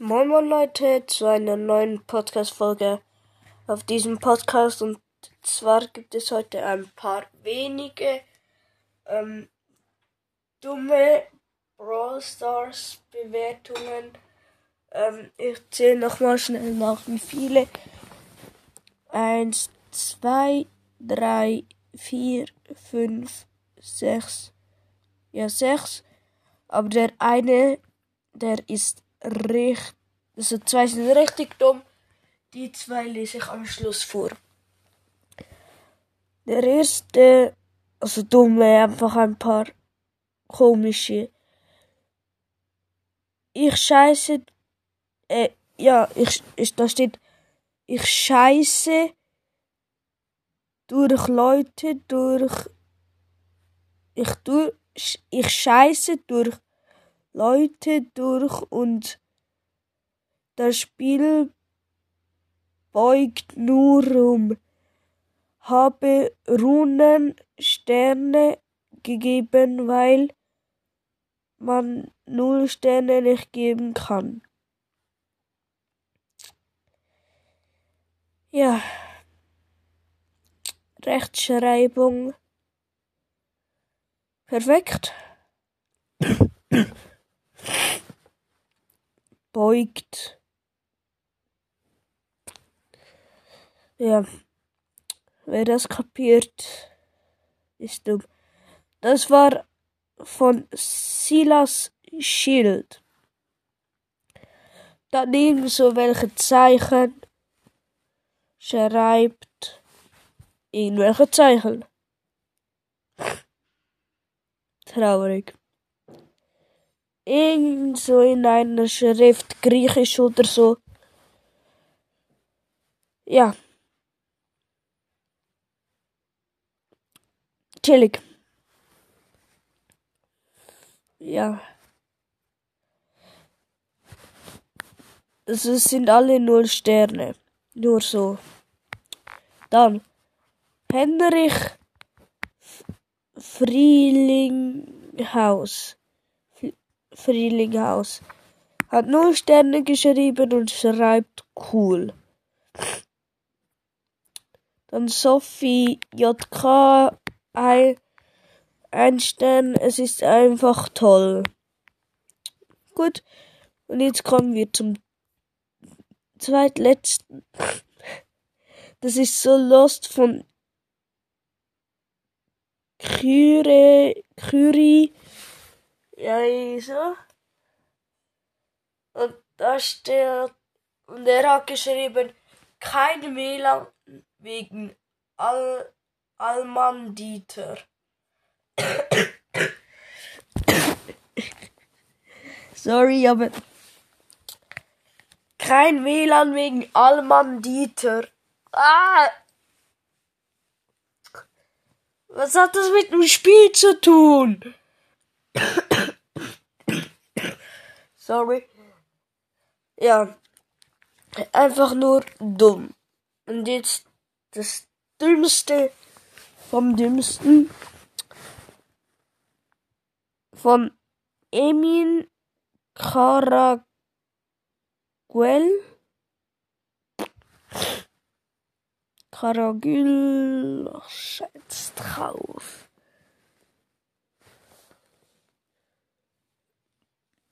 Moin Moin Leute zu einer neuen Podcast-Folge auf diesem Podcast und zwar gibt es heute ein paar wenige ähm, dumme Brawl Stars Bewertungen. Ähm, ich zähle nochmal schnell nach, wie viele. Eins, zwei, drei, vier, fünf, sechs. Ja, sechs. Aber der eine, der ist richtig, also zwei sind richtig dumm. Die zwei lese ich am Schluss vor. Der erste, also dumme, einfach ein paar komische. Ich scheiße, äh, ja, ich, ich, da steht, ich scheiße durch Leute, durch, ich tu, ich scheiße durch Leute durch und das Spiel beugt nur um. Habe Runen Sterne gegeben, weil man null Sterne nicht geben kann. Ja. Rechtschreibung. Perfekt beugt. Ja, wer das kapiert, ist dumm. Das war von Silas Schild. Daneben so welche Zeichen schreibt irgendwelche Zeichen. Traurig irgend so in einer Schrift, griechisch oder so. Ja. Chillig. Ja. Es sind alle null Sterne. Nur so. Dann Henrich Frielinghaus. Frühlinghaus. Hat null Sterne geschrieben und schreibt cool. Dann Sophie JK ein Stern. Es ist einfach toll. Gut. Und jetzt kommen wir zum zweitletzten. Das ist so Lost von Kyrie, Kyrie ja, so. Und da steht, und er hat geschrieben, kein WLAN wegen Al Alman Dieter. Sorry, aber kein WLAN wegen Alman Dieter. Ah! Was hat das mit dem Spiel zu tun? Sorry. Ja. Einfach nur dumm. Und jetzt das Dümmste vom Dümmsten von Emin Caraguel. Karagül, schätzt drauf.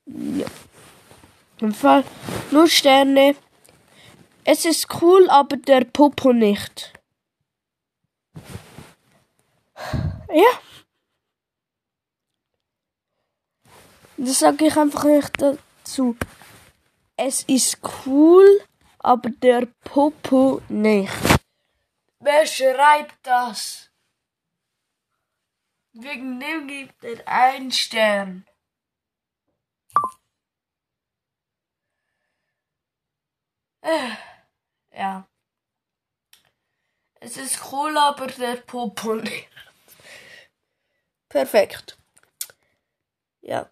Ja. Im Fall nur Sterne. Es ist cool, aber der Popo nicht. Ja. Das sage ich einfach nicht dazu. Es ist cool, aber der Popo nicht. Wer schreibt das? Wegen dem gibt er einen Stern. Ja. Es ist cool, aber der Popo nicht. Perfekt. Ja.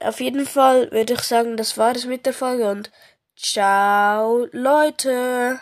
Auf jeden Fall würde ich sagen, das war es mit der Folge und ciao, Leute.